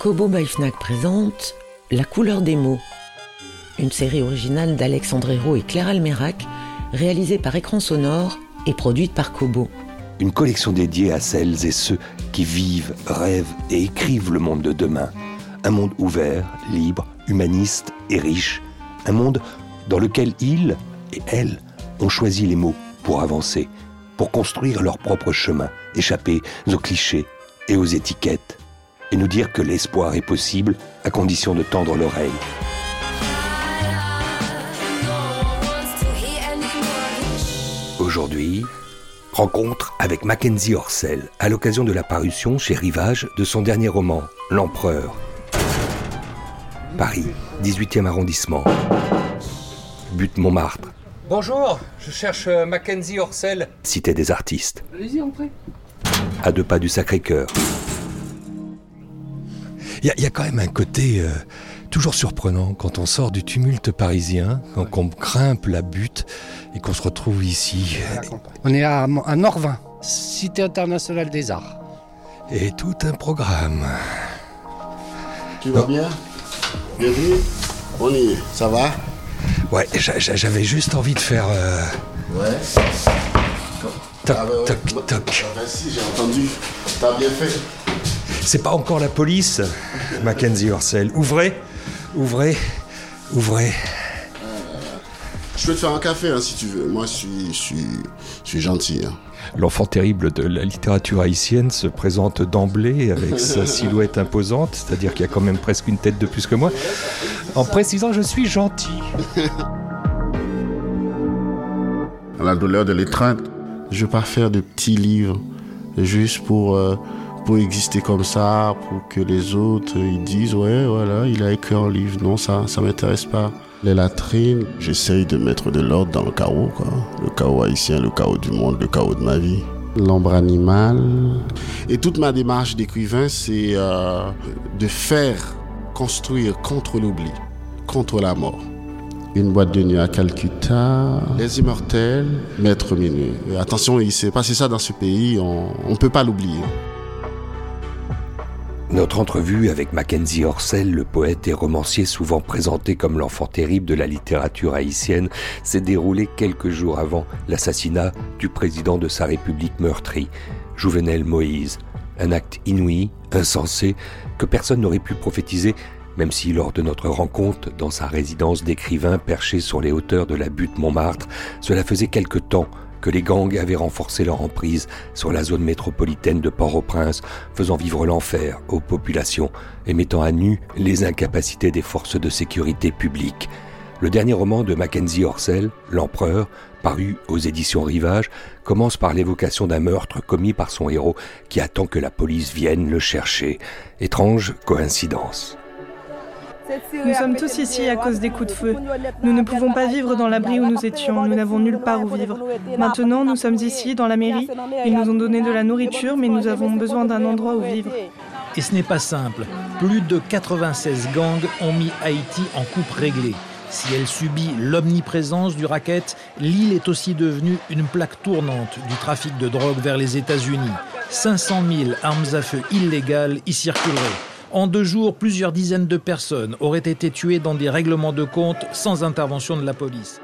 Kobo Baifnak présente La couleur des mots, une série originale d'Alexandre et Claire Almerac, réalisée par Écran Sonore et produite par Kobo. Une collection dédiée à celles et ceux qui vivent, rêvent et écrivent le monde de demain. Un monde ouvert, libre, humaniste et riche. Un monde dans lequel ils et elles ont choisi les mots pour avancer, pour construire leur propre chemin, échapper aux clichés et aux étiquettes et nous dire que l'espoir est possible à condition de tendre l'oreille. Aujourd'hui, rencontre avec Mackenzie Orsel à l'occasion de la parution chez Rivage de son dernier roman, L'Empereur. Paris, 18e arrondissement. Butte Montmartre. Bonjour, je cherche euh, Mackenzie Orsel. Cité des artistes. Allez-y, entrez. À deux pas du Sacré-Cœur. Il y, a quand même un côté euh, toujours surprenant quand on sort du tumulte parisien, quand on grimpe la butte et qu'on se retrouve ici. On est à, à Norvin, Cité internationale des arts. Et tout un programme. Tu vas bien? Bienvenue On y est, ça va? Ouais, j'avais juste envie de faire... Euh... Ouais. Toc, Ah bah ouais. toc, toc. Ah bah si, j'ai entendu. T'as bien fait. C'est pas encore la police, Mackenzie Orsel. Ouvrez, ouvrez, ouvrez. Je peux te faire un café hein, si tu veux. Moi, je suis, je suis, je suis gentil. hein. L'enfant terrible de la littérature haïtienne se présente d'emblée avec sa silhouette imposante, c'est-à-dire qu'il y a quand même presque une tête de plus que moi, en précisant je suis gentil. La douleur de l'étreinte. Je veux pas faire de petits livres juste pour, euh, pour exister comme ça, pour que les autres euh, ils disent ouais voilà il a écrit un livre. Non ça ça m'intéresse pas. Les latrines, j'essaye de mettre de l'ordre dans le chaos quoi. Le chaos haïtien, le chaos du monde, le chaos de ma vie. L'ombre animale. Et toute ma démarche d'écrivain, c'est euh, de faire construire contre l'oubli, contre la mort. Une boîte de nuit à Calcutta, Les Immortels, Maître Minuit. Et attention, il s'est passé ça dans ce pays, on ne peut pas l'oublier. Notre entrevue avec Mackenzie Orsel, le poète et romancier souvent présenté comme l'enfant terrible de la littérature haïtienne, s'est déroulée quelques jours avant l'assassinat du président de sa république meurtrie, Jouvenel Moïse. Un acte inouï, insensé, que personne n'aurait pu prophétiser, même si lors de notre rencontre dans sa résidence d'écrivain perché sur les hauteurs de la butte Montmartre, cela faisait quelque temps que les gangs avaient renforcé leur emprise sur la zone métropolitaine de Port-au-Prince, faisant vivre l'enfer aux populations et mettant à nu les incapacités des forces de sécurité publiques. Le dernier roman de Mackenzie Orsel, L'Empereur, paru aux éditions Rivage, commence par l'évocation d'un meurtre commis par son héros qui attend que la police vienne le chercher. Étrange coïncidence. Nous sommes tous ici à cause des coups de feu. Nous ne pouvons pas vivre dans l'abri où nous étions, nous n'avons nulle part où vivre. Maintenant, nous sommes ici, dans la mairie. Ils nous ont donné de la nourriture, mais nous avons besoin d'un endroit où vivre. Et ce n'est pas simple. Plus de 96 gangs ont mis Haïti en coupe réglée. Si elle subit l'omniprésence du racket, l'île est aussi devenue une plaque tournante du trafic de drogue vers les États-Unis. 500 000 armes à feu illégales y circuleraient. En deux jours, plusieurs dizaines de personnes auraient été tuées dans des règlements de compte sans intervention de la police.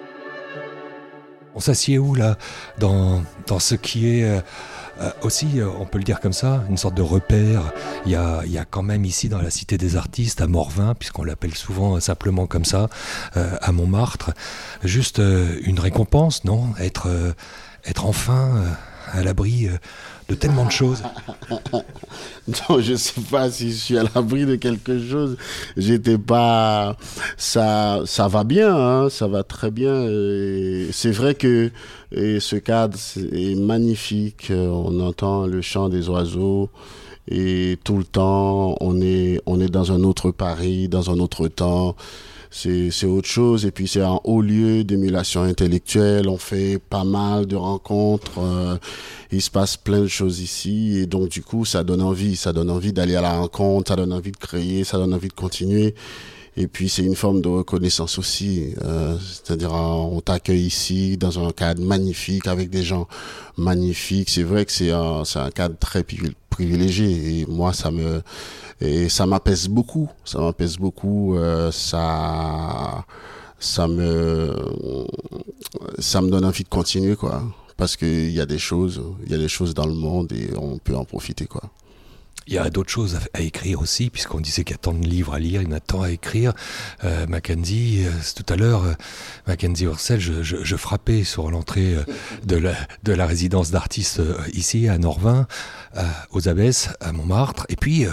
On s'assied où là? Dans, dans ce qui est euh, euh, aussi, euh, on peut le dire comme ça, une sorte de repère. Il y a, il y a quand même ici dans la Cité des Artistes, à Morvin, puisqu'on l'appelle souvent simplement comme ça, à Montmartre, juste une récompense, non? Être, être enfin à l'abri de tellement de choses. Non, je sais pas si je suis à l'abri de quelque chose. J'étais pas. Ça, ça va bien, hein, ça va très bien. C'est vrai que ce cadre est magnifique. On entend le chant des oiseaux Et tout le temps, on est, on est dans un autre Paris, dans un autre temps. C'est, autre chose. Et puis, c'est un haut lieu d'émulation intellectuelle. On fait pas mal de rencontres. Euh, il se passe plein de choses ici. Et donc, du coup, ça donne envie. Ça donne envie d'aller à la rencontre. Ça donne envie de créer. Ça donne envie de continuer. Et puis c'est une forme de reconnaissance aussi, euh, c'est-à-dire on t'accueille ici dans un cadre magnifique avec des gens magnifiques. C'est vrai que c'est un, c'est un cadre très privilégié et moi ça me et ça m'apaise beaucoup, ça m'apaise beaucoup, euh, ça ça me ça me donne envie de continuer quoi, parce qu'il y a des choses, il y a des choses dans le monde et on peut en profiter quoi. Il y a d'autres choses à, écrire aussi, puisqu'on disait qu'il y a tant de livres à lire, il y en a tant à écrire. Euh, Mackenzie, euh, tout à l'heure, euh, Mackenzie Orsel, je, je, je, frappais sur l'entrée euh, de, la, de la résidence d'artistes ici, à Norvin, aux Abbesses, à Montmartre. Et puis,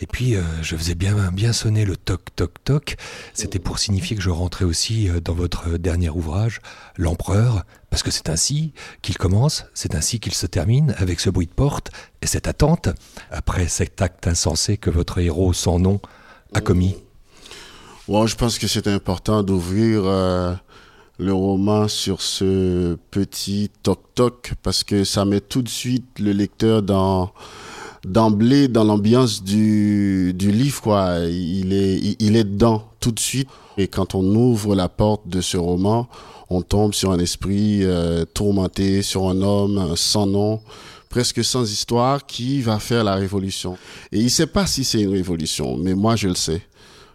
et puis je faisais bien, bien sonner le toc, toc, toc. C'était pour signifier que je rentrais aussi dans votre dernier ouvrage, L'Empereur, parce que c'est ainsi qu'il commence, c'est ainsi qu'il se termine, avec ce bruit de porte et cette attente, après cet acte insensé que votre héros sans nom a commis. Bon, je pense que c'est important d'ouvrir euh, le roman sur ce petit toc-toc, parce que ça met tout de suite le lecteur dans d'emblée dans l'ambiance du, du livre quoi il est il est dedans tout de suite et quand on ouvre la porte de ce roman on tombe sur un esprit euh, tourmenté, sur un homme sans nom, presque sans histoire, qui va faire la révolution. Et il ne sait pas si c'est une révolution, mais moi je le sais.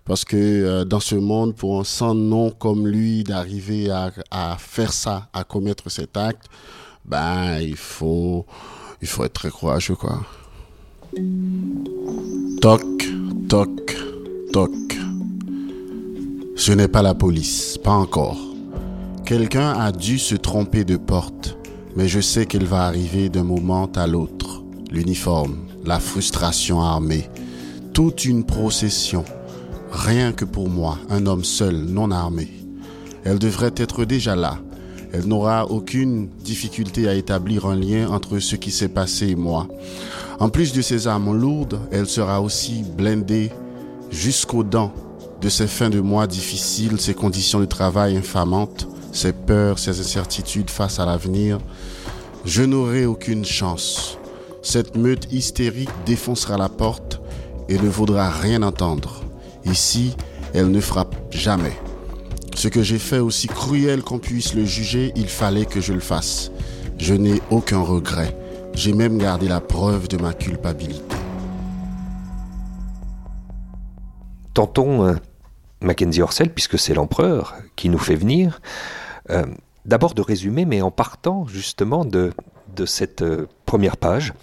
Parce que euh, dans ce monde, pour un sans nom comme lui, d'arriver à, à, faire ça, à commettre cet acte, ben il faut, il faut être très courageux, quoi. Toc, toc, toc. Ce n'est pas la police, pas encore. Quelqu'un a dû se tromper de porte, mais je sais qu'elle va arriver d'un moment à l'autre. L'uniforme, la frustration armée, toute une procession. Rien que pour moi, un homme seul, non armé. Elle devrait être déjà là. Elle n'aura aucune difficulté à établir un lien entre ce qui s'est passé et moi. En plus de ses armes lourdes, elle sera aussi blindée jusqu'aux dents de ces fins de mois difficiles, ces conditions de travail infamantes, ses peurs, ses incertitudes face à l'avenir, je n'aurai aucune chance. Cette meute hystérique défoncera la porte et ne vaudra rien entendre. Ici, elle ne frappe jamais. Ce que j'ai fait, aussi cruel qu'on puisse le juger, il fallait que je le fasse. Je n'ai aucun regret. J'ai même gardé la preuve de ma culpabilité. Tentons euh, Mackenzie Orsel, puisque c'est l'empereur qui nous fait venir, euh, d'abord de résumer, mais en partant justement de, cette euh, première page,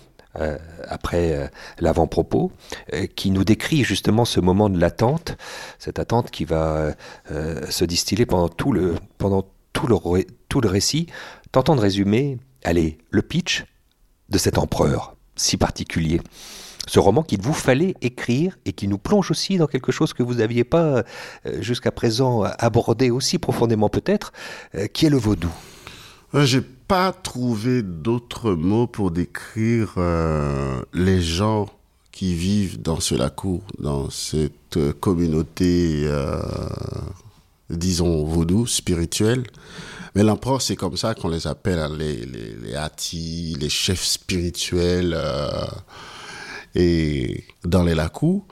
après l'avant-propos, qui nous décrit justement ce moment de l'attente, cette attente qui va se distiller pendant tout le, pendant tout le, tout le récit, tentant de résumer, allez, le pitch de cet empereur si particulier ce roman qu'il vous fallait écrire et qui nous plonge aussi dans quelque chose que vous n'aviez pas euh, jusqu'à présent abordé aussi profondément peut-être, euh, qui est le vaudou. J'ai pas trouvé d'autres mots pour décrire euh, les gens qui vivent dans ce lacour, dans cette communauté, disons, vaudou, spirituelle. Mais l'empereur, c'est comme ça qu'on les appelle, hein, les, les, les les chefs spirituels et dans les lacous.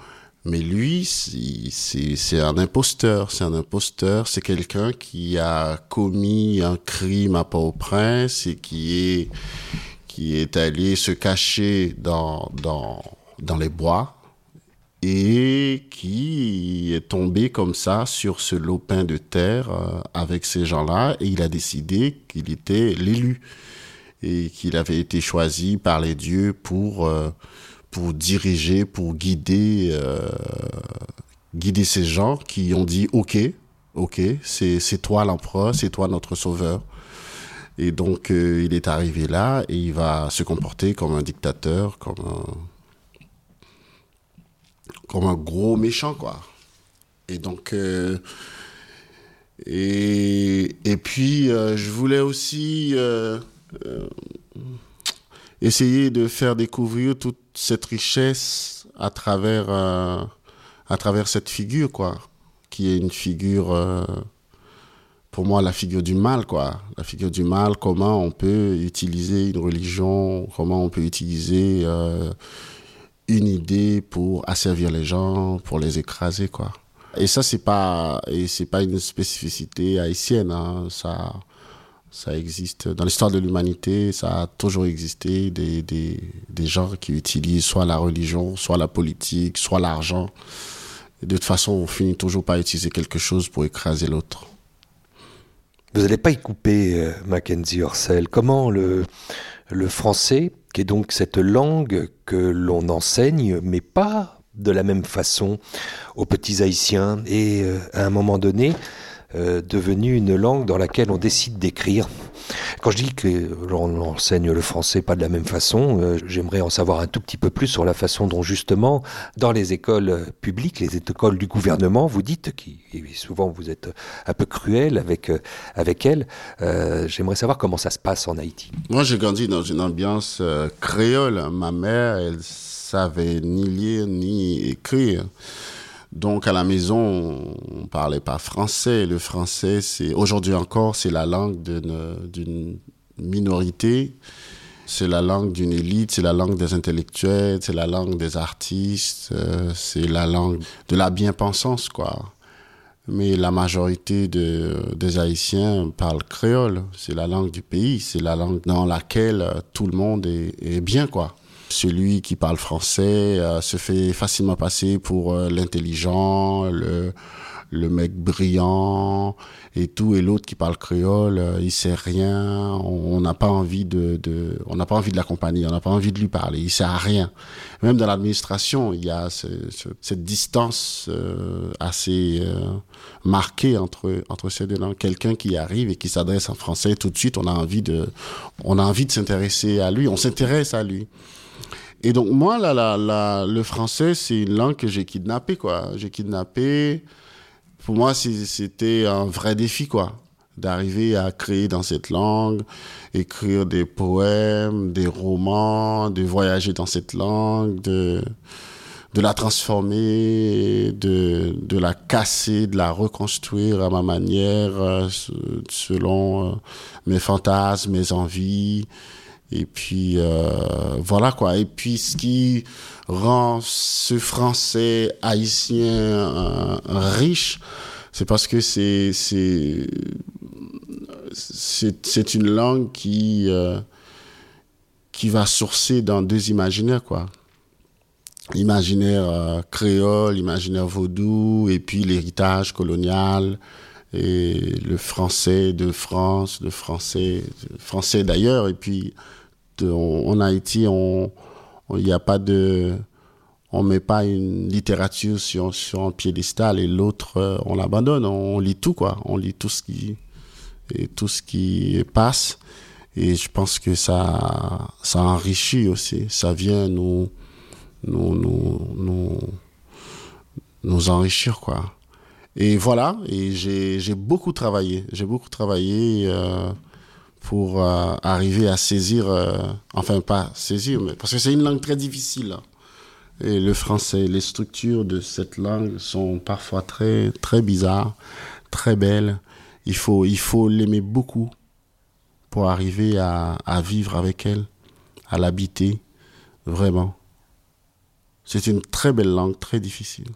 Mais lui, c'est un imposteur. C'est un imposteur. C'est quelqu'un qui a commis un crime à Port-au-Prince et qui est, qui est allé se cacher dans, dans, dans les bois et qui est tombé comme ça sur ce lopin de terre euh, avec ces gens-là et il a décidé qu'il était l'élu et qu'il avait été choisi par les dieux pour euh, pour diriger, pour guider, euh, guider ces gens qui ont dit OK, OK, c'est toi l'empereur, c'est toi notre sauveur. Et donc il est arrivé là et il va se comporter comme un dictateur, comme un, comme un gros méchant quoi. Et donc euh, et, et puis je voulais aussi essayer de faire découvrir toute cette richesse à travers, euh, à travers cette figure, quoi, qui est une figure, euh, pour moi, la figure du mal, quoi. La figure du mal, comment on peut utiliser une religion, comment on peut utiliser euh, une idée pour asservir les gens, pour les écraser, quoi. Et ça, c'est pas, et c'est pas une spécificité haïtienne, hein. ça, ça existe dans l'histoire de l'humanité, ça a toujours existé des, des, des, gens qui utilisent soit la religion, soit la politique, soit l'argent. De toute façon, on finit toujours par utiliser quelque chose pour écraser l'autre. Vous n'allez pas y couper, euh, Mackenzie Orsel. Comment le, le français, qui est donc cette langue que l'on enseigne, mais pas de la même façon aux petits haïtiens, et euh, à un moment donné, euh, devenue une langue dans laquelle on décide d'écrire? Quand je dis que l'on enseigne le français pas de la même façon, euh, j'aimerais en savoir un tout petit peu plus sur la façon dont justement dans les écoles publiques, les écoles du gouvernement, vous dites qui souvent vous êtes un peu cruel avec euh, avec elles. j'aimerais savoir comment ça se passe en Haïti. Moi, j'ai grandi dans une ambiance créole. Ma mère, elle savait ni lire ni écrire. Donc à la maison, on parlait pas français. Le français, c'est aujourd'hui encore, c'est la langue d'une minorité. C'est la langue d'une élite, c'est la langue des intellectuels, c'est la langue des artistes, euh, c'est la langue de la bien-pensance, quoi. Mais la majorité de, des Haïtiens parlent créole. C'est la langue du pays, c'est la langue dans laquelle tout le monde est, est bien, quoi. Celui qui parle français euh, se fait facilement passer pour euh, l'intelligent, le, le mec brillant et tout, et l'autre qui parle créole, euh, il sait rien, on n'a pas envie de, de on n'a pas envie de l'accompagner, on n'a pas envie de lui parler, il sait à rien. Même dans l'administration, il y a ce, cette distance assez marquée entre entre ces deux langues. Quelqu'un qui arrive et qui s'adresse en français, tout de suite, on a envie de, on a envie de s'intéresser à lui, on s'intéresse à lui. Et donc, moi, là, là, le français, c'est une langue que j'ai kidnappée, quoi. J'ai kidnappé. Pour moi, c'était un vrai défi, quoi. D'arriver à créer dans cette langue, écrire des poèmes, des romans, de voyager dans cette langue, de, de la transformer, de, de la casser, de la reconstruire à ma manière, euh, selon euh, mes fantasmes, mes envies. Et puis euh, voilà quoi. Et puis ce qui rend ce français haïtien euh, riche, c'est parce que c'est c'est c'est une langue qui euh, qui va sourcer dans deux imaginaires quoi. Imaginaire créole, imaginaire vaudou, et puis l'héritage colonial et le français de France, le français, français d'ailleurs, et puis en Haïti, on n'y a pas de on met pas une littérature sur, un piédestal et l'autre euh, on l'abandonne. On lit tout quoi. On lit tout ce qui tout ce qui passe. Et je pense que ça ça enrichit aussi. Ça vient nous nous nous nous, nous enrichir quoi. Et voilà. Et j'ai j'ai beaucoup travaillé. J'ai beaucoup travaillé euh, pour euh, arriver à saisir, euh, enfin pas saisir, mais parce que c'est une langue très difficile. Hein. Et le français, les structures de cette langue sont parfois très très bizarres, très belles. Il faut il faut l'aimer beaucoup pour arriver à, à vivre avec elle, à l'habiter, vraiment. C'est une très belle langue, très difficile.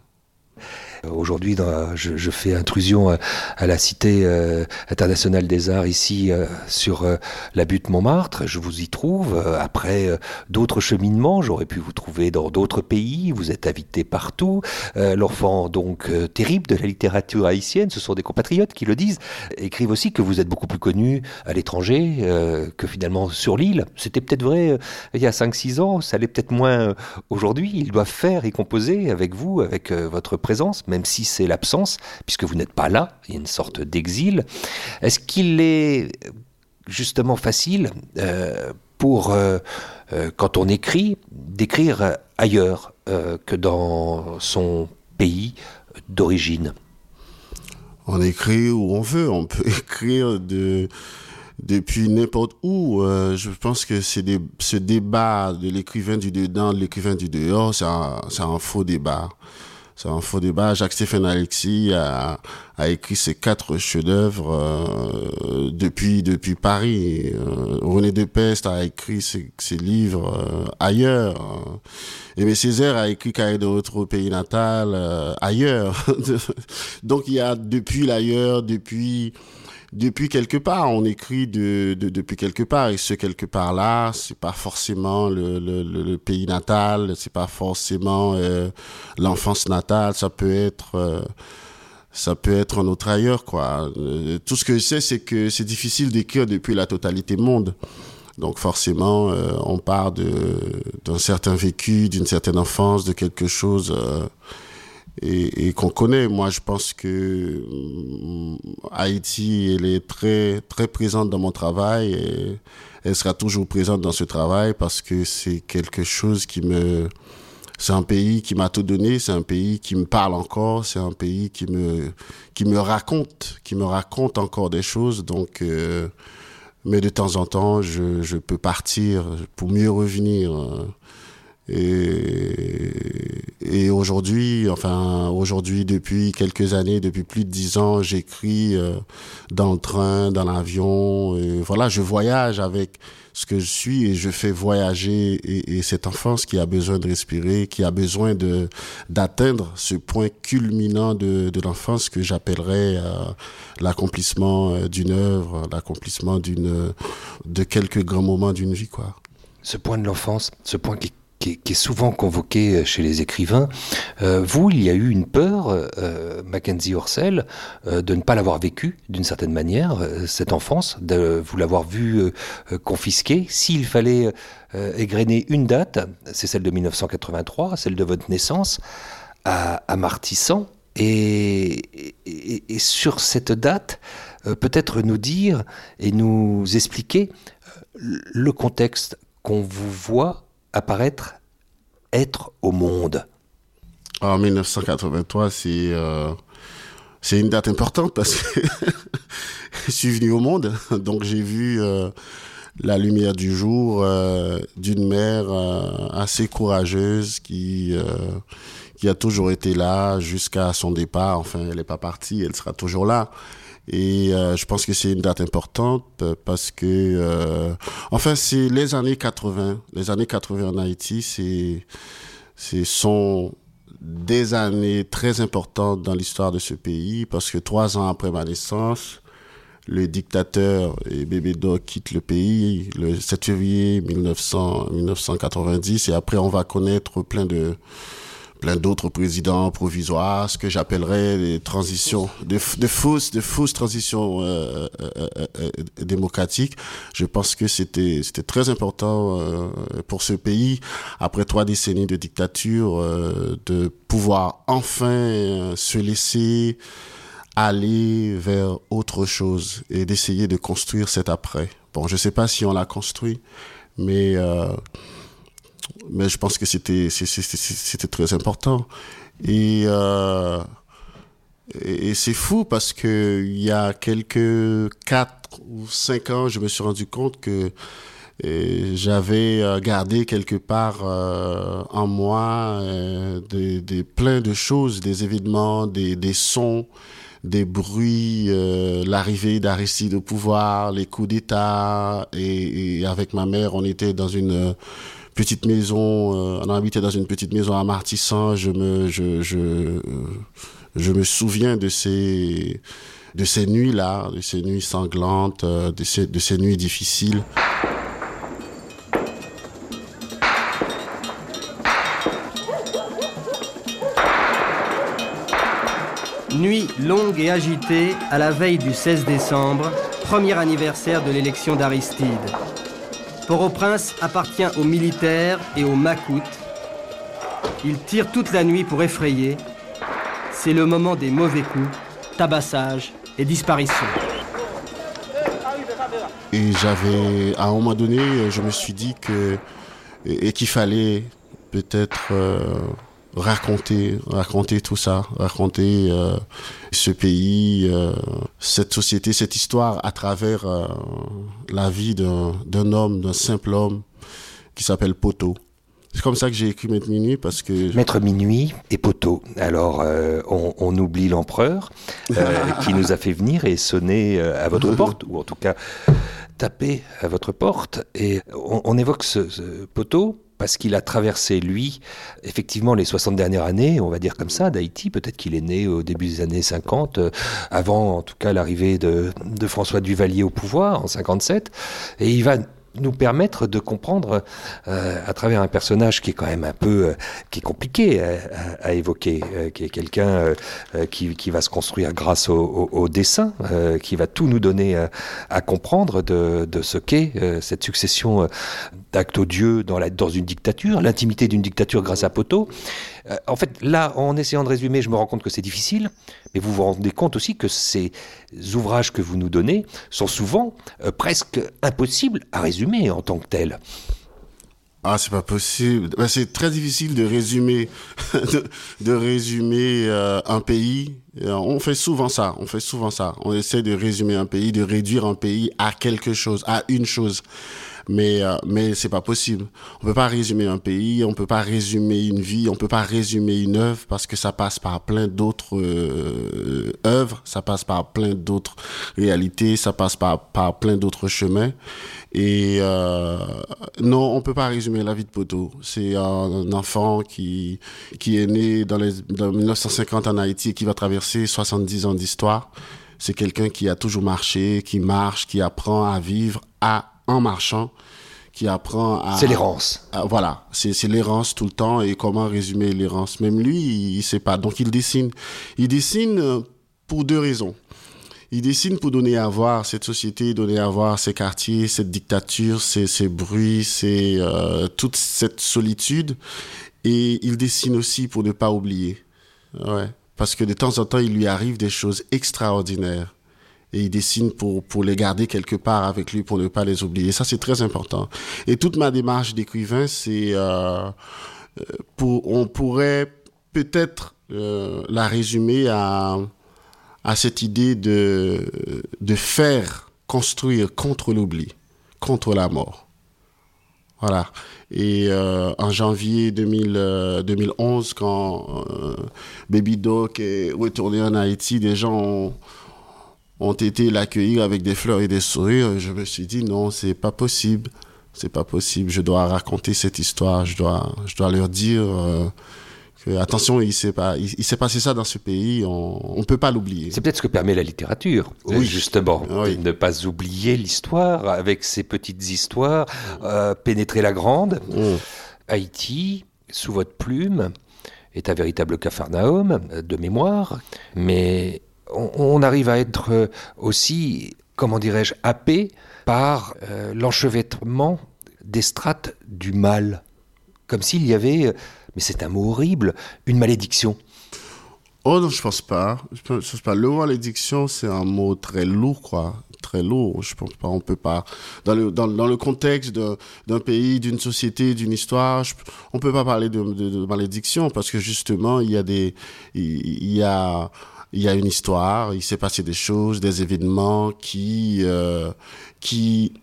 Aujourd'hui, je, fais intrusion à, à la Cité euh, internationale des arts ici euh, sur euh, la butte Montmartre. Je vous y trouve. Euh, après euh, d'autres cheminements, j'aurais pu vous trouver dans d'autres pays. Vous êtes invité partout. L'enfant donc terrible de la littérature haïtienne, ce sont des compatriotes qui le disent. Écrivent aussi que vous êtes beaucoup plus connu à l'étranger que finalement sur l'île. C'était peut-être vrai il y a 5-6 ans. Ça l'est peut-être moins aujourd'hui. Ils doivent faire et composer avec vous, avec votre présence même si c'est l'absence, puisque vous n'êtes pas là, il y a une sorte d'exil. Est-ce qu'il est justement facile euh, pour, euh, euh, quand on écrit, d'écrire ailleurs que dans son pays d'origine? On écrit où on veut, on peut écrire de depuis n'importe où. Je pense que c'est ce débat de l'écrivain du dedans, de l'écrivain du dehors, c'est un, faux débat. C'est un faux débat. Jacques-Stéphane Alexis a, a, écrit ses quatre chefs-d'œuvre euh, depuis depuis Paris. Euh, René Depeste a écrit ses, ses livres euh, ailleurs. Aimé Césaire a écrit Carré de retour au pays natal euh, ailleurs. Donc il y a depuis l'ailleurs, depuis depuis quelque part. On écrit de, de, depuis quelque part. Et ce quelque part-là, c'est pas forcément le, le, le, pays natal, c'est pas forcément euh, l'enfance natale. Ça peut être, euh, ça peut être un autre ailleurs, quoi. Euh, tout ce que je sais, c'est que c'est difficile d'écrire depuis la totalité monde. Donc forcément, on part d'un certain vécu, d'une certaine enfance, de quelque chose et, et qu'on connaît. Moi, je pense que euh, Haïti, elle est très très présente dans mon travail et elle sera toujours présente dans ce travail parce que c'est quelque chose qui me c'est un pays qui m'a tout donné, c'est un pays qui me parle encore, c'est un pays qui me qui me raconte, qui me raconte encore des choses. Donc, euh, mais de temps en temps, je, je peux partir pour mieux revenir. Et, aujourd'hui, enfin aujourd'hui depuis quelques années, depuis plus de dix ans, j'écris euh, dans le train, dans l'avion. Voilà, je voyage avec ce que je suis et je fais voyager et, et cette enfance qui a besoin de respirer, qui a besoin d'atteindre ce point culminant de, de l'enfance que j'appellerais euh, l'accomplissement euh, d'une œuvre, l'accomplissement d'une de quelques grands moments d'une vie, quoi. Ce point de l'enfance, ce point qui qui est, souvent convoqué chez les écrivains. Euh, vous, il y a eu une peur, euh, Mackenzie Orsel, euh, de ne pas l'avoir vécu d'une certaine manière, cette enfance, de vous l'avoir vu confisquée. S'il fallait égrener une date, c'est celle de 1983, celle de votre naissance, à, à Martissan. Et, sur cette date, peut-être nous dire et nous expliquer le contexte qu'on vous voit apparaître être au monde En 1983, c'est euh, c'est une date importante parce que je suis venu au monde, donc j'ai vu euh, la lumière du jour euh, d'une mère assez courageuse qui qui a toujours été là jusqu'à son départ. Enfin, elle n'est pas partie, elle sera toujours là. Et euh, je pense que c'est une date importante parce que, euh, enfin, c'est les années 80. Les années 80 en Haïti, c'est, c'est sont des années très importantes dans l'histoire de ce pays parce que trois ans après ma naissance, le dictateur et Bébé Doc quitte le pays le 7 février 1900, 1990 et après on va connaître plein de plein d'autres présidents provisoires, ce que j'appellerais des transitions, de, de fausses, de fausses transitions euh, euh, euh, démocratiques. Je pense que c'était c'était très important pour ce pays après trois décennies de dictature de pouvoir enfin se laisser aller vers autre chose et d'essayer de construire cet après. Bon, je sais pas si on l'a construit, mais mais je pense que c'était c'était très important. Et euh, et, c'est fou parce que il y a quelques quatre ou cinq ans je me suis rendu compte que j'avais euh, gardé quelque part euh, en moi euh, des, des plein de choses des événements des, des sons des bruits, euh, l'arrivée d'Aristide au pouvoir, les coups d'État, et, et, avec ma mère, on était dans une petite maison, euh, on habitait dans une petite maison à Martissan. Euh, je me souviens de ces, de ces nuits-là, de ces nuits sanglantes, euh, de ces, de ces nuits difficiles. Nuit longue et agitée à la veille du 16 décembre, premier anniversaire de l'élection d'Aristide. Port-au-Prince appartient aux militaires et aux macoutes. Ils tirent toute la nuit pour effrayer. C'est le moment des mauvais coups, tabassages et disparitions. Et j'avais, à un moment donné, je me suis dit que et, qu'il fallait peut-être euh, raconter, raconter tout ça, raconter euh, ce pays, euh, cette société, cette histoire à travers euh, la vie d'un homme, d'un simple homme qui s'appelle Poto. C'est comme ça que j'ai écrit Maître Minuit parce que... Maître Minuit et Poteau. Alors, on, on, oublie l'empereur qui nous a fait venir et sonner à votre porte, ou en tout cas taper à votre porte. Et on, on évoque ce, ce Poteau parce qu'il a traversé, lui, effectivement, les 60 dernières années, on va dire comme ça, d'Haïti. Peut-être qu'il est né au début des années 50, euh, avant, en tout cas, l'arrivée de, de, François Duvalier au pouvoir, en 57. Et il va nous permettre de comprendre euh, à travers un personnage qui est quand même un peu euh, qui est compliqué à, évoquer, euh, qui est quelqu'un euh, euh, qui, qui, va se construire grâce au, au, au dessin, qui va tout nous donner à comprendre de, de ce qu'est cette succession d'actes odieux dans, la, dans une dictature, l'intimité d'une dictature grâce à Poto. en fait, là, en essayant de résumer, je me rends compte que c'est difficile, mais vous vous rendez compte aussi que ces ouvrages que vous nous donnez sont souvent presque impossibles à résumer en tant que tel ah, c'est pas possible. Ben, c'est très difficile de résumer, de, de résumer euh, un pays. On fait souvent ça. On fait souvent ça. On essaie de résumer un pays, de réduire un pays à quelque chose, à une chose mais euh, mais c'est pas possible. On peut pas résumer un pays, on peut pas résumer une vie, on peut pas résumer une œuvre parce que ça passe par plein d'autres euh, œuvres, ça passe par plein d'autres réalités, ça passe par par plein d'autres chemins. Et euh, non, on peut pas résumer la vie de Poto. C'est un enfant qui qui est né dans les dans 1950 en Haïti et qui va traverser 70 ans d'histoire. C'est quelqu'un qui a toujours marché, qui marche, qui apprend à vivre à en marchant qui apprend à... C'est l'errance. Voilà, c'est l'errance tout le temps et comment résumer l'errance. Même lui, il, il sait pas. Donc il dessine. Il dessine euh, pour deux raisons. Il dessine pour donner à voir cette société, donner à voir ces quartiers, cette dictature, ces, ces bruits, ces, euh, toute cette solitude. Et il dessine aussi pour ne pas oublier. Ouais. Parce que de temps en temps, il lui arrive des choses extraordinaires et il dessine pour, pour les garder quelque part avec lui pour ne pas les oublier. Ça, c'est très important. Et toute ma démarche d'écrivain, c'est euh, pour, on pourrait peut-être euh, la résumer à, à cette idée de, de faire construire contre l'oubli, contre la mort. Voilà. Et euh, en janvier 2000, euh, 2011, quand euh, Baby Doc est retourné en Haïti, des gens ont, ont été l'accueillir avec des fleurs et des sourires. Je me suis dit non, c'est pas possible, c'est pas possible. Je dois raconter cette histoire. Je dois, je dois leur dire euh, que attention, il s'est pas, il, il s'est passé ça dans ce pays. On, on peut pas l'oublier. C'est peut-être ce que permet la littérature, oui. justement, oui. ne pas oublier l'histoire avec ses petites histoires, euh, pénétrer la grande. Mmh. Haïti, sous votre plume, est un véritable capharnaüm de mémoire, mais on, arrive à être euh, aussi, comment dirais-je, happé par euh, l'enchevêtrement des strates du mal. Comme s'il y avait, mais c'est un mot horrible, une malédiction. Oh non, je pense pas. Je pense pas. Le mot malédiction, c'est un mot très lourd, quoi. Très lourd. Je pense pas. On peut pas. Dans le dans, le contexte d'un pays, d'une société, d'une histoire, je, on peut pas parler de, malédiction parce que justement, il y a des, il y a il y a une histoire, il s'est passé des choses, des événements qui, euh, qui,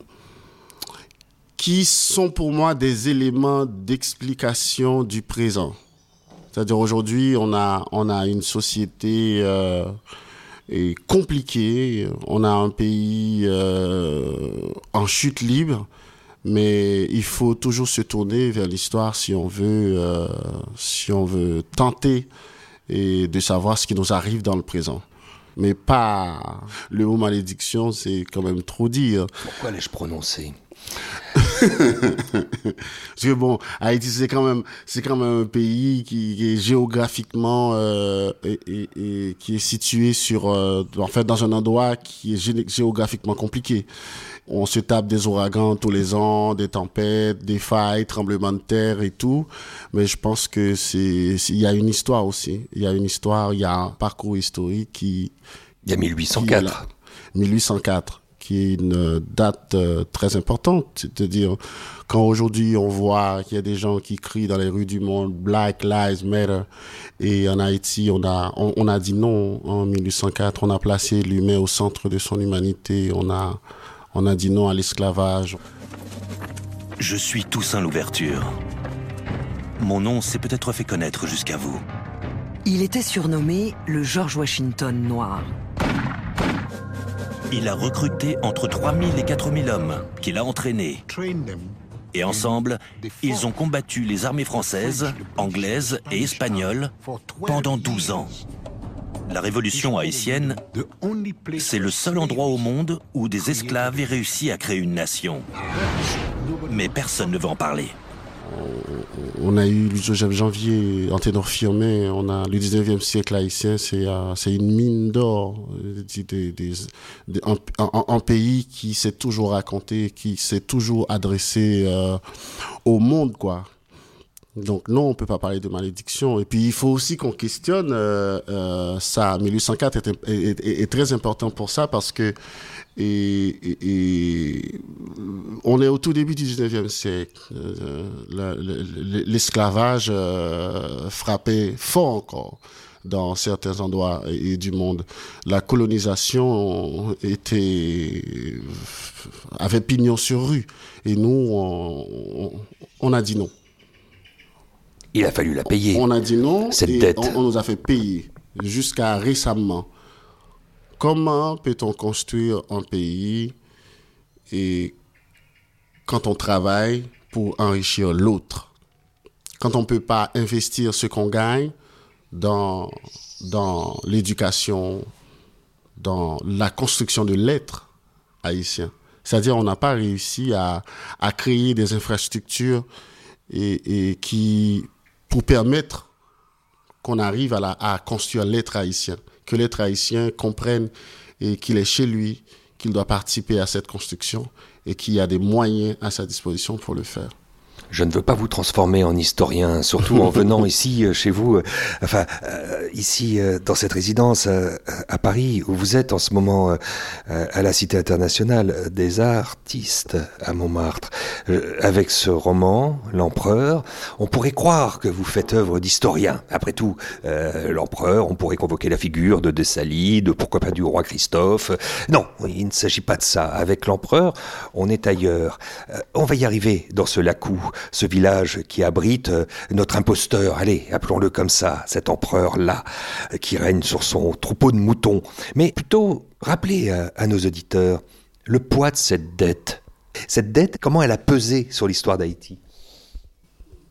qui sont pour moi des éléments d'explication du présent. C'est-à-dire aujourd'hui, on a, on a une société euh, compliquée, on a un pays euh, en chute libre, mais il faut toujours se tourner vers l'histoire si euh, si on veut tenter et de savoir ce qui nous arrive dans le présent. Mais pas le mot malédiction, c'est quand même trop dire. Pourquoi l'ai-je prononcé? Parce que bon, Haïti c'est quand même c'est quand même un pays qui, qui est géographiquement euh, et, et, et, qui est situé sur euh, en fait dans un endroit qui est géographiquement compliqué. On se tape des ouragans tous les ans, des tempêtes, des failles, tremblements de terre et tout. Mais je pense que c'est il y a une histoire aussi. Il y a une histoire, il y a un parcours historique qui il y a 1804. Qui 1804 qui est une date euh, très importante. C'est-à-dire, quand aujourd'hui on voit qu'il y a des gens qui crient dans les rues du monde Black Lives Matter, et en Haïti, on a, on, a dit non en 1804, on a placé l'humain au centre de son humanité, on a, on a dit non à l'esclavage. Je suis Toussaint Louverture. Mon nom s'est peut-être fait connaître jusqu'à vous. Il était surnommé le George Washington noir. Il a recruté entre 3000 et 4000 hommes qu'il a entraînés. Et ensemble, ils ont combattu les armées françaises, anglaises et espagnoles pendant 12 ans. La révolution haïtienne, c'est le seul endroit au monde où des esclaves aient réussi à créer une nation. Mais personne ne veut en parler on a eu Joseph Janvier ténor firmé, on a le 19e siècle haïtien, c'est euh, une mine d'or, un, pays qui s'est toujours raconté, qui s'est toujours adressé euh, au monde, quoi. Donc non, on peut pas parler de malédiction. Et puis il faut aussi qu'on questionne euh, ça. 1804 est, très important pour ça parce que on est au tout début du 19e siècle. Euh, l'esclavage euh, frappait fort encore dans certains endroits et, du monde. La colonisation était avait pignon sur rue et nous on, a dit non. Il a fallu la payer. On a dit non. Cette dette. on nous a fait payer jusqu'à récemment. Comment peut-on construire un pays et quand on travaille pour enrichir l'autre? Quand on ne peut pas investir ce qu'on gagne dans, dans l'éducation, dans la construction de l'être haïtien. C'est-à-dire on n'a pas réussi à, à, créer des infrastructures et, et qui pour permettre qu'on arrive à, la, construire l'être haïtien que l'être haïtien comprenne et qu'il est chez lui, qu'il doit participer à cette construction et qu'il y a des moyens à sa disposition pour le faire je ne veux pas vous transformer en historien, surtout en venant ici euh, chez vous, euh, enfin euh, ici dans cette résidence à Paris où vous êtes en ce moment à la Cité internationale des artistes à Montmartre. avec ce roman, L'Empereur, on pourrait croire que vous faites œuvre d'historien. Après tout, l'Empereur, on pourrait convoquer la figure de Dessaly, de pourquoi pas du roi Christophe. Non, il ne s'agit pas de ça. Avec l'Empereur, on est ailleurs. on va y arriver dans ce Lacou ce village qui abrite euh, notre imposteur, allez, appelons-le comme ça, cet empereur-là, euh, qui règne sur son troupeau de moutons. Mais plutôt, rappelez à, nos auditeurs le poids de cette dette. Cette dette, comment elle a pesé sur l'histoire d'Haïti?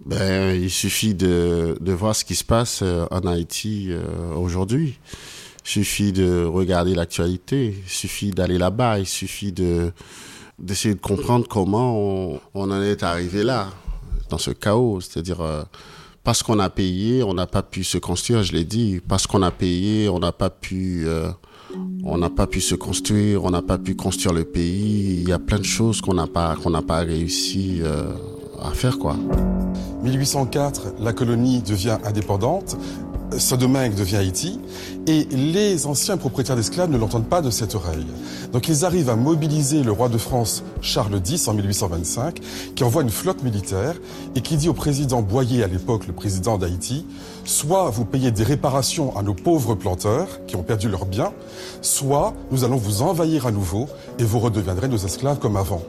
Ben, il suffit de, voir ce qui se passe euh, en Haïti aujourd'hui. Il suffit de regarder l'actualité. Il suffit d'aller là-bas. Il suffit de, d'essayer de comprendre comment on, en est arrivé là, dans ce chaos. C'est-à-dire, euh, parce qu'on a payé, on n'a pas pu se construire, je l'ai dit. Parce qu'on a payé, on n'a pas pu... Euh, on n'a pas pu se construire, on n'a pas pu construire le pays. Il y a plein de choses qu'on n'a pas qu'on pas réussi euh, à faire quoi. 1804, la colonie devient indépendante. Sodomingue devient Haïti, et les anciens propriétaires d'esclaves ne l'entendent pas de cette oreille. Donc ils arrivent à mobiliser le roi de France Charles X en 1825, qui envoie une flotte militaire et qui dit au président Boyer, à l'époque le président d'Haïti, soit vous payez des réparations à nos pauvres planteurs qui ont perdu leurs biens, soit nous allons vous envahir à nouveau et vous redeviendrez nos esclaves comme avant.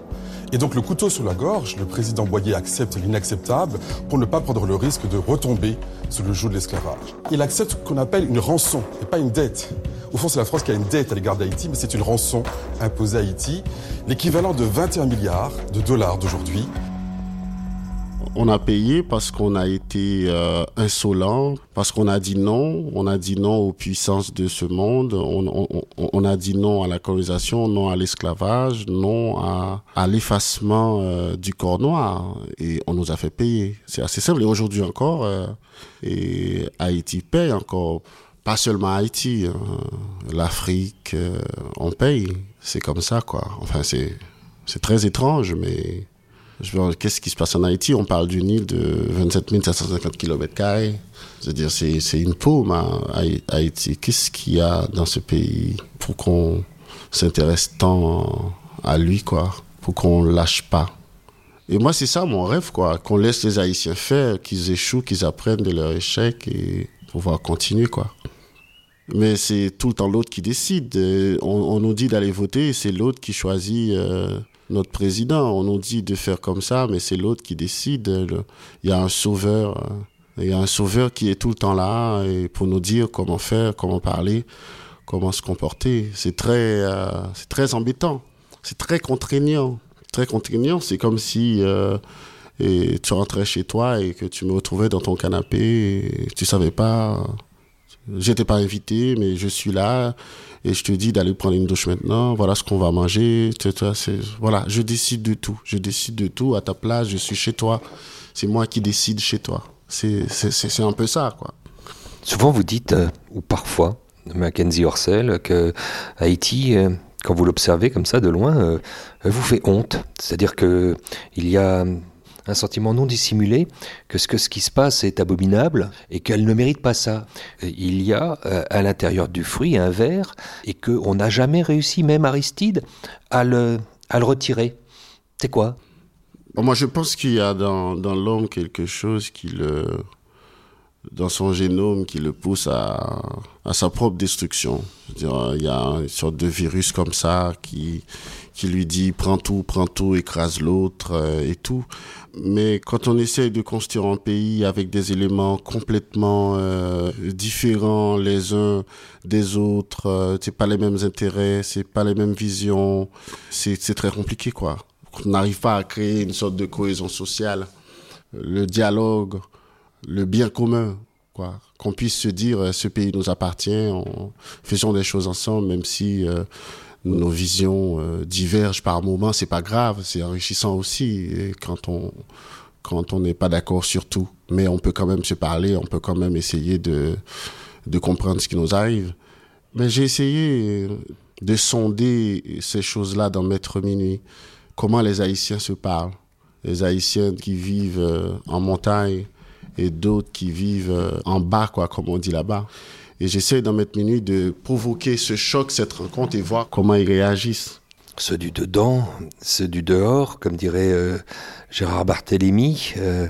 Et donc le couteau sur la gorge, le président Boyer accepte l'inacceptable pour ne pas prendre le risque de retomber sous le joug de l'esclavage. Il accepte ce qu'on appelle une rançon et pas une dette. Au fond, c'est la France qui a une dette à l'égard d'Haïti, mais c'est une rançon imposée à Haïti, l'équivalent de 21 milliards de dollars d'aujourd'hui on a payé parce qu'on a été euh, insolent, parce qu'on a dit non, on a dit non aux puissances de ce monde, on, a dit non à la colonisation, non à l'esclavage, non à, l'effacement euh, du corps noir, et on nous a fait payer. C'est assez simple. Et aujourd'hui encore, euh, et Haïti paye encore. Pas seulement Haïti, hein. l'Afrique, on paye. C'est comme ça, quoi. Enfin, c'est très étrange, mais qu'est-ce qui se passe en Haïti? On parle d'une île de 27 750 km. C'est-à-dire, c'est une paume à Haïti. Qu'est-ce qu'il y a dans ce pays pour qu'on s'intéresse tant à lui, quoi, pour qu'on lâche pas? Et moi, c'est ça mon rêve, quoi, qu'on laisse les Haïtiens faire, qu'ils échouent, qu'ils apprennent de leur échec et pouvoir continuer, quoi. Mais c'est tout le temps l'autre qui décide. On, nous dit d'aller voter et c'est l'autre qui choisit euh, notre président. On nous dit de faire comme ça, mais c'est l'autre qui décide. Il y a un sauveur. Euh, il y a un sauveur qui est tout le temps là pour nous dire comment faire, comment parler, comment se comporter. C'est très, euh, c'est très embêtant. C'est très contraignant. Très contraignant. C'est comme si et tu rentrais chez toi et que tu me retrouvais dans ton canapé et tu savais pas J'étais pas invité, mais je suis là et je te dis d'aller prendre une douche maintenant. Voilà ce qu'on va manger. Voilà, je décide de tout. Je décide de tout. À ta place, je suis chez toi. C'est moi qui décide chez toi. C'est un peu ça, quoi. Souvent, vous dites, euh, ou parfois, Mackenzie Orsel, que Haïti, euh, quand vous l'observez comme ça de loin, euh, vous fait honte. C'est-à-dire que il y a un sentiment non dissimulé que ce, que ce qui se passe est abominable et qu'elle ne mérite pas ça. Il y a euh, à l'intérieur du fruit un verre et qu'on n'a jamais réussi, même Aristide, à le, à le retirer. C'est quoi? Moi, je pense qu'il y a dans, dans l'homme quelque chose qui le dans son génome qui le pousse à, à sa propre destruction. Dire, il y a une sorte de virus comme ça qui, qui lui dit prends tout, prends tout, écrase l'autre euh, et tout. Mais quand on essaye de construire un pays avec des éléments complètement euh, différents les uns des autres, euh, c'est pas les mêmes intérêts, c'est pas les mêmes visions, c'est très compliqué quoi. On n'arrive pas à créer une sorte de cohésion sociale, le dialogue, le bien commun, quoi. Qu'on puisse se dire euh, ce pays nous appartient, on, faisons des choses ensemble, même si euh, nos visions euh, divergent par moments, c'est pas grave, c'est enrichissant aussi quand on quand on n'est pas d'accord sur tout. Mais on peut quand même se parler, on peut quand même essayer de, de comprendre ce qui nous arrive. Mais j'ai essayé de sonder ces choses-là dans Maître Minuit. Comment les Haïtiens se parlent. Les Haïtiens qui vivent en montagne et d'autres qui vivent en bas, quoi, comme on dit là-bas. Et j'essaie dans Maître Minuit de provoquer ce choc, cette rencontre et voir comment ils réagissent. Ceux du dedans, ceux du dehors, comme dirait euh, Gérard Barthélemy, euh,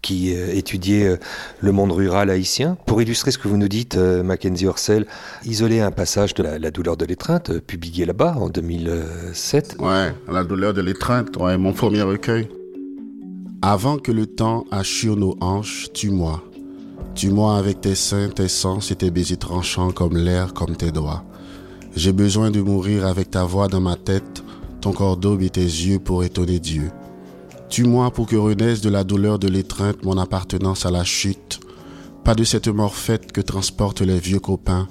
qui euh, étudiait le monde rural haïtien. Pour illustrer ce que vous nous dites, Mackenzie Orsel, isoler un passage de la, douleur de l'étreinte, publié là-bas en 2007. Ouais, La douleur de l'étreinte, ouais, mon premier recueil. Avant que le temps assure nos hanches, tue-moi. Tue-moi avec tes seins, tes sens et tes baisers tranchants comme l'air, comme tes doigts. J'ai besoin de mourir avec ta voix dans ma tête, ton corps d'aube et tes yeux pour étonner Dieu. Tue-moi pour que renaisse de la douleur de l'étreinte mon appartenance à la chute. Pas de cette mort faite que transportent les vieux copains,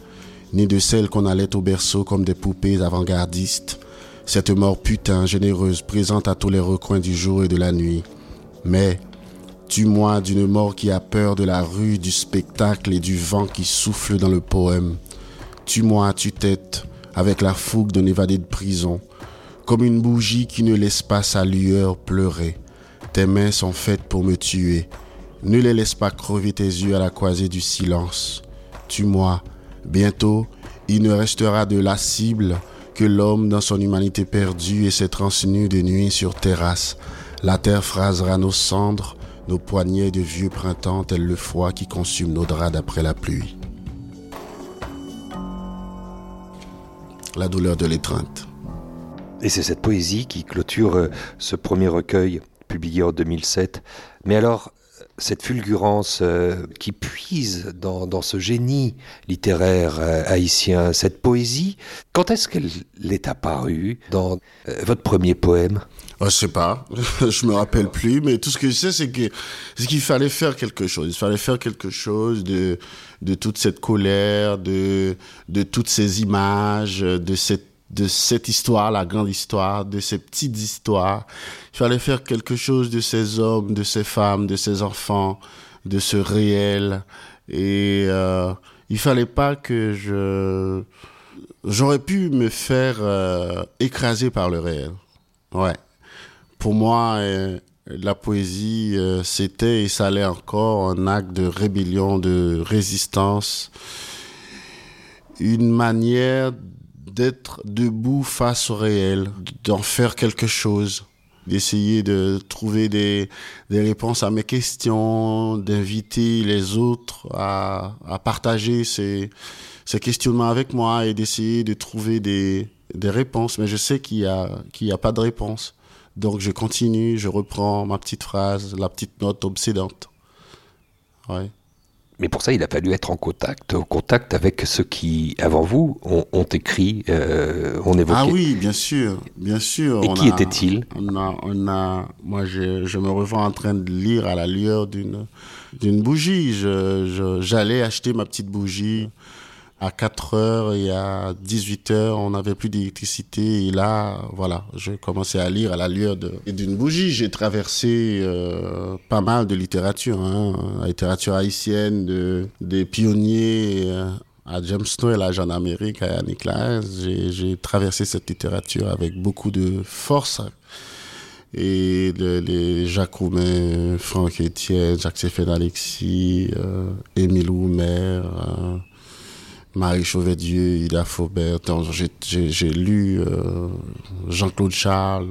ni de celle qu'on allait au berceau comme des poupées avant-gardistes. Cette mort putain, généreuse, présente à tous les recoins du jour et de la nuit. Mais Tue-moi d'une mort qui a peur de la rue, du spectacle et du vent qui souffle dans le poème. Tue-moi à tue-tête, avec la fougue d'un évadé de prison, comme une bougie qui ne laisse pas sa lueur pleurer. Tes mains sont faites pour me tuer. Ne les laisse pas crever tes yeux à la croisée du silence. Tue-moi. Bientôt, il ne restera de la cible que l'homme dans son humanité perdue et ses transnus de nuit sur terrasse. La terre phrasera nos cendres, nos poignets de vieux printemps tel le froid qui consume nos draps d'après la pluie. La douleur de l'étreinte. Et c'est cette poésie qui clôture euh, ce premier recueil publié en 2007. Mais alors, cette fulgurance euh, qui puise dans, ce génie littéraire euh, haïtien, cette poésie, quand est-ce qu'elle est apparue dans votre premier poème? Je sais pas, je me rappelle plus, mais tout ce que je sais, c'est qu'il fallait faire quelque chose. Il fallait faire quelque chose de de toute cette colère, de de toutes ces images, de cette de cette histoire, la grande histoire, de ces petites histoires. Il fallait faire quelque chose de ces hommes, de ces femmes, de ces enfants, de ce réel. Et euh, il fallait pas que je j'aurais pu me faire euh, écraser par le réel. Ouais pour moi, euh, la poésie, euh, c'était et ça allait encore un acte de rébellion, de résistance, une manière d'être debout face au réel, d'en faire quelque chose, d'essayer de trouver des, des réponses à mes questions, d'inviter les autres à, à partager ces, ces questionnements avec moi et d'essayer de trouver des, des réponses. Mais je sais qu'il n'y a, y a pas de réponse. Donc je continue, je reprends ma petite phrase, la petite note obsédante. Ouais. Mais pour ça, il a fallu être en contact, au contact avec ceux qui, avant vous, ont, ont écrit, euh, ont évoqué. Ah oui, bien sûr, bien sûr. Et On qui était-il on a, on a, moi, je, je me revois en train de lire à la lueur d'une, d'une bougie. Je, je- j'allais acheter ma petite bougie à 4 heures et à 18 heures, on n'avait plus d'électricité. Et là, voilà, je commençais à lire à la lueur d'une bougie. J'ai traversé euh, pas mal de littérature, hein, la littérature haïtienne, de, des pionniers. euh, à Jamestown, là, en Amérique, à Nicolas, j'ai traversé cette littérature avec beaucoup de force. Et le- les Jacques Roumain, Franck Etienne, Jacques-Stéphane Alexis, euh, Émile Oumer, euh, Marie Chauvet-Dieu, Ida Faubert. Donc, J'ai lu euh, Jean-Claude Charles.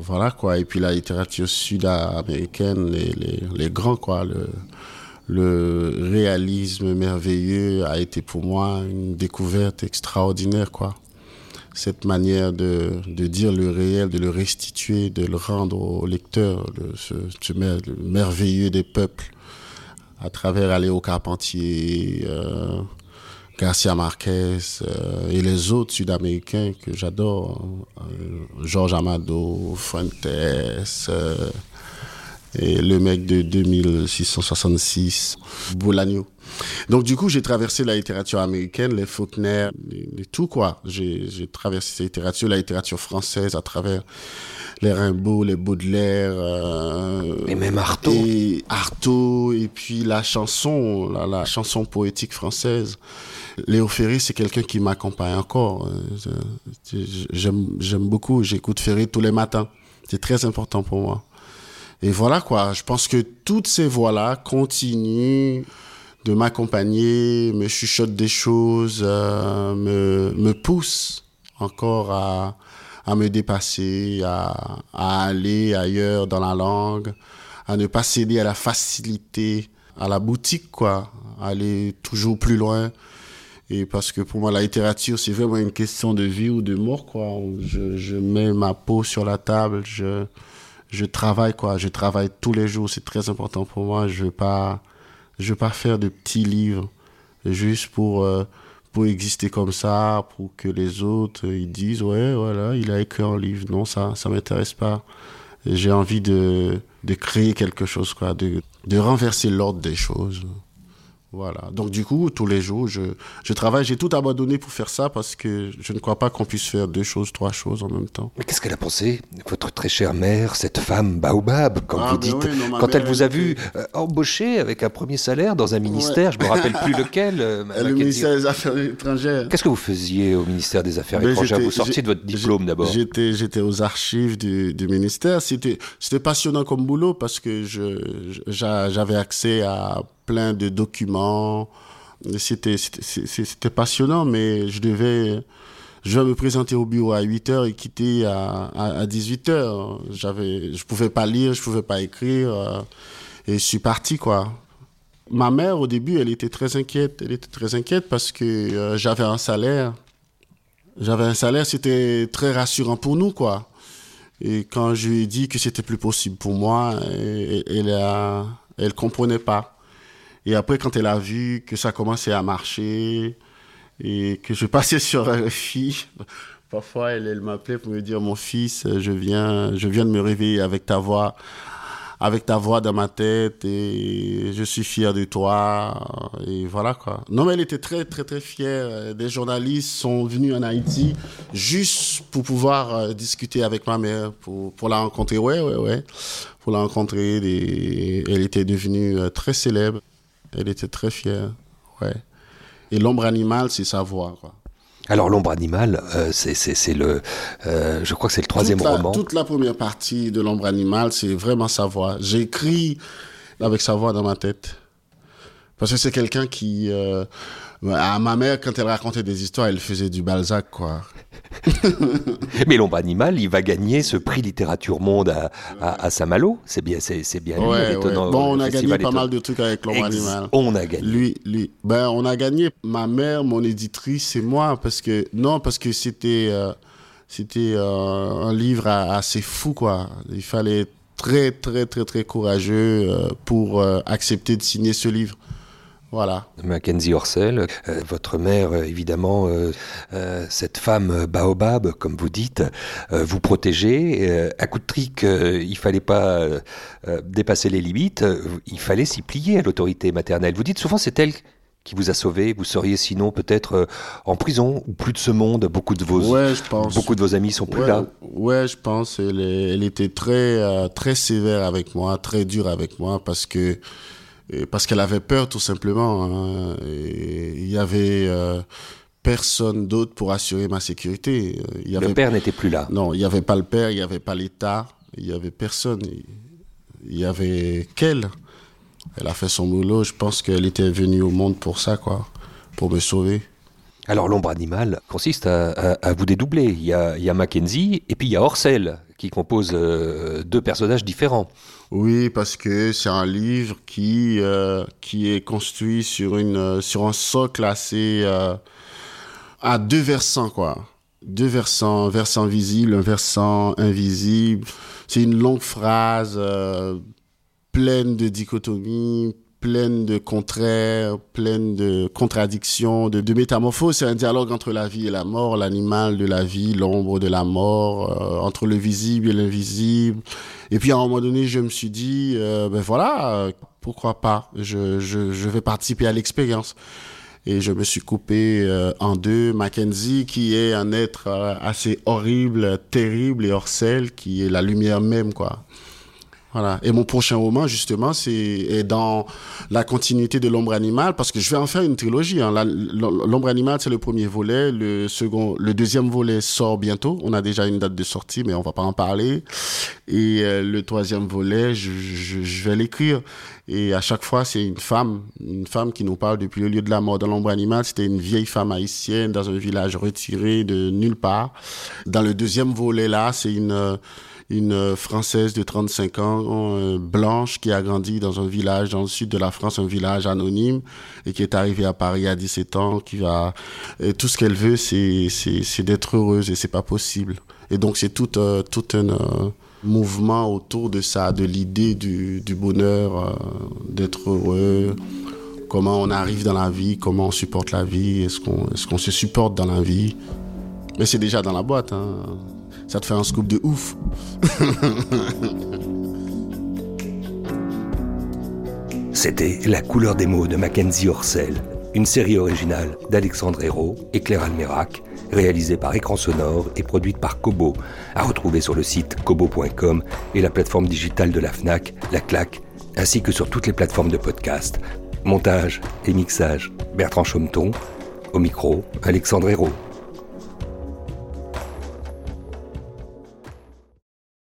Voilà quoi. Et puis la littérature sud-américaine, les, grands quoi. Le, réalisme merveilleux a été pour moi une découverte extraordinaire quoi. Cette manière de, dire le réel, de le restituer, de le rendre au lecteur, le, ce, ce mer- le merveilleux des peuples à travers Aléo Carpentier, euh, Garcia Marquez euh, et les autres Sud-Américains que j'adore, Georges Amado, Fuentes, euh, et le mec de 2666, Bolaño. Donc du coup, j'ai traversé la littérature américaine, les Faulkner, les, les tout quoi. J'ai traversé cette littérature, la littérature française à travers les Rimbaud, les Baudelaire, euh, Et même Artaud. et Artaud, et puis la chanson, la, la chanson poétique française. Léo Ferré, c'est quelqu'un qui m'accompagne encore. Euh, J'aime beaucoup, j'écoute Ferré tous les matins. C'est très important pour moi. Et voilà quoi, je pense que toutes ces voix-là continuent de m'accompagner, me chuchotent des choses, euh, me, poussent encore à, me dépasser, à, à aller ailleurs dans la langue, à ne pas céder à la facilité, à la boutique quoi, à aller toujours plus loin. Et parce que pour moi, la littérature, c'est vraiment une question de vie ou de mort, quoi. Je, mets ma peau sur la table, je, je travaille, quoi. Je travaille tous les jours, c'est très important pour moi. Je veux pas, je veux pas faire de petits livres juste pour, euh, pour exister comme ça, pour que les autres, euh, ils disent, ouais, voilà, il a écrit un livre. Non, ça, ça m'intéresse pas. J'ai envie de, de créer quelque chose, quoi, de, de renverser l'ordre des choses. Voilà. Donc du coup, tous les jours, je, je travaille. J'ai tout abandonné pour faire ça parce que je ne crois pas qu'on puisse faire deux choses, trois choses en même temps. Mais qu'est-ce qu'elle a pensé, votre très chère mère, cette femme baobab, comme Ah, vous ben dites, oui, non, ma quand elle vous a vu euh, embaucher avec un premier salaire dans un ministère, Ouais. je me rappelle plus lequel. euh, le ministère des Affaires étrangères. Qu'est-ce que vous faisiez au ministère des Affaires Ben, étrangères Vous sortiez de votre diplôme d'abord. J'étais, j'étais aux archives du, du ministère. C'était, c'était passionnant comme boulot parce que je, je- j'a- j'avais accès à plein de documents. C'était, passionnant, mais je devais, je me présenter au bureau à 8 heures et quitter à, à, à 18 heures. J'avais, je pouvais pas lire, je pouvais pas écrire, euh, et je suis parti, quoi. Ma mère, au début, elle était très inquiète. Elle était très inquiète parce que euh, j'avais un salaire. J'avais un salaire, c'était très rassurant pour nous, quoi. Et quand je lui ai dit que c'était plus possible pour moi, elle, elle, elle comprenait pas. Et après, quand elle a vu que ça commençait à marcher et que je passais sur RFI, parfois elle, m'appelait pour me dire, mon fils, je viens, je viens de me réveiller avec ta voix avec ta voix dans ma tête et je suis fier de toi et voilà quoi. Non mais elle était très très très fière. Des journalistes sont venus en Haïti juste pour pouvoir euh, discuter avec ma mère, pour, la rencontrer. Ouais ouais ouais, pour la rencontrer. Elle était devenue euh, très célèbre. Elle était très fière. Ouais. Et l'ombre animale, c'est sa voix quoi. Alors l'ombre animale, euh, c'est le, euh, je crois que c'est le troisième toute la, roman. Toute la première partie de l'ombre animale, c'est vraiment sa voix. J'écris avec sa voix dans ma tête. Parce que c'est quelqu'un qui... Euh, à ma mère, quand elle racontait des histoires, elle faisait du Balzac, quoi. Mais l'ombre animale, il va gagner ce prix littérature monde à, à, Saint-Malo. C'est bien, c'est, bien étonnant. Bon, on a gagné pas mal de trucs avec l'ombre animale. On a gagné. Lui, lui. Ben, on a gagné. Ma mère, mon éditrice et moi, parce que non, parce que c'était, euh, c'était euh, un livre assez fou, quoi. Il fallait être très, très, très, très courageux euh, pour accepter de signer ce livre. Voilà. Mackenzie Orsel, euh, votre mère, euh, évidemment, euh, cette femme baobab, comme vous dites, vous protégez. à coup de trick, il fallait pas dépasser les limites, il fallait s'y plier à l'autorité maternelle. Vous dites souvent c'est elle qui vous a sauvé. Vous seriez sinon peut-être en prison ou plus de ce monde. Beaucoup de vos, beaucoup de vos amis sont plus là. Ouais, je pense. Elle, elle était très, très sévère avec moi, très dure avec moi parce que parce qu'elle avait peur tout simplement. Hein. il y avait euh, personne d'autre pour assurer ma sécurité. Il y avait, le père n'était plus là. Non, il n'y avait pas le père, il n'y avait pas l'État, il n'y avait personne. Il y avait qu'elle. Elle a fait son boulot. Je pense qu'elle était venue au monde pour ça, quoi, pour me sauver. Alors l'ombre animale consiste à, vous dédoubler. Il y, a, Mackenzie et puis il y a Orcel qui compose euh, deux personnages différents. Oui, parce que c'est un livre qui euh, qui est construit sur une euh, sur un socle assez à deux versants quoi. Deux versants, un versant visible, un versant invisible. C'est une longue phrase pleine de dichotomies, pleine de contraires, pleine de contradictions, de, de métamorphoses. C'est un dialogue entre la vie et la mort, l'animal de la vie, l'ombre de la mort, entre le visible et l'invisible. Et puis à un moment donné, je me suis dit, euh, ben voilà, euh, pourquoi pas? Je, je, je vais participer à l'expérience. Et je me suis coupé euh, en deux. Mackenzie, qui est un être assez horrible, terrible et hors celle, qui est la lumière même, quoi. Voilà. Et mon prochain roman, justement, c'est dans la continuité de L'ombre animale, parce que je vais en faire une trilogie. Hein. L'ombre animale, c'est le premier volet. Le second, le deuxième volet sort bientôt. On a déjà une date de sortie, mais on va pas en parler. Et euh, le troisième volet, je, je, je vais l'écrire. Et à chaque fois, c'est une femme, une femme qui nous parle depuis le lieu de la mort. Dans l'ombre animale, c'était une vieille femme haïtienne dans un village retiré de nulle part. Dans le deuxième volet là, c'est une une euh, Française de 35 ans, euh, blanche, qui a grandi dans un village dans le sud de la France, un village anonyme, et qui est arrivée à Paris à 17 ans, qui va... Et tout ce qu'elle veut, c'est, d'être heureuse, et c'est pas possible. Et donc c'est tout, euh, un mouvement autour de ça, de l'idée du, bonheur, d'être heureux, comment on arrive dans la vie, comment on supporte la vie, est-ce qu'on, est-ce se supporte dans la vie. Mais c'est déjà dans la boîte, hein ça te fait un scoop de ouf. C'était La couleur des mots de Mackenzie Orsel, une série originale d'Alexandre Hérault et Claire Almerac, réalisée par Écran Sonore et produite par Kobo, à retrouver sur le site kobo.com et la plateforme digitale de la FNAC, La Claque, ainsi que sur toutes les plateformes de podcast. Montage et mixage, Bertrand Chaumeton. Au micro, Alexandre Hérault.